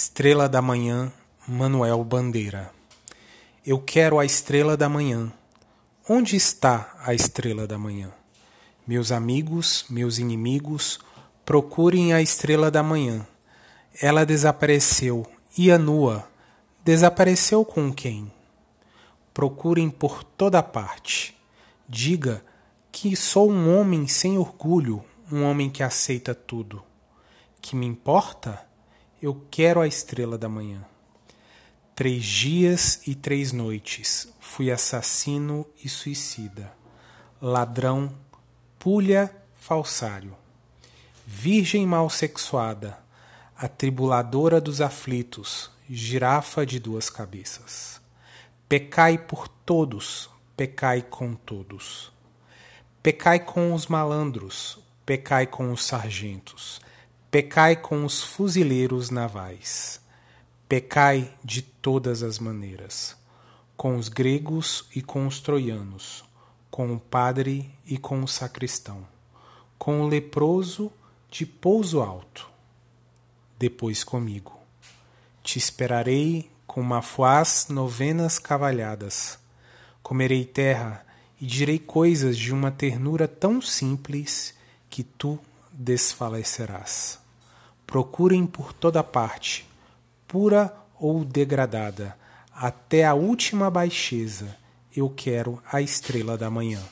Estrela da Manhã, Manuel Bandeira. Eu quero a estrela da manhã. Onde está a estrela da manhã? Meus amigos, meus inimigos, procurem a estrela da manhã. Ela desapareceu, ia nua. Desapareceu com quem? Procurem por toda parte. Diga que sou um homem sem orgulho, um homem que aceita tudo. Que me importa? Eu quero a estrela da manhã. Três dias e três noites fui assassino e suicida, ladrão, pulha, falsário, virgem mal sexuada, atribuladora dos aflitos, girafa de duas cabeças. Pecai por todos, pecai com todos. Pecai com os malandros, pecai com os sargentos Pecai com os fuzileiros navais. Pecai de todas as maneiras, com os gregos e com os troianos, com o padre e com o sacristão, com o leproso de pouso alto. Depois comigo. Te esperarei com mafuás novenas cavalhadas. Comerei terra e direi coisas de uma ternura tão simples que tu desfalecerás. Procurem por toda parte, pura ou degradada, até a última baixeza, eu quero a estrela da manhã.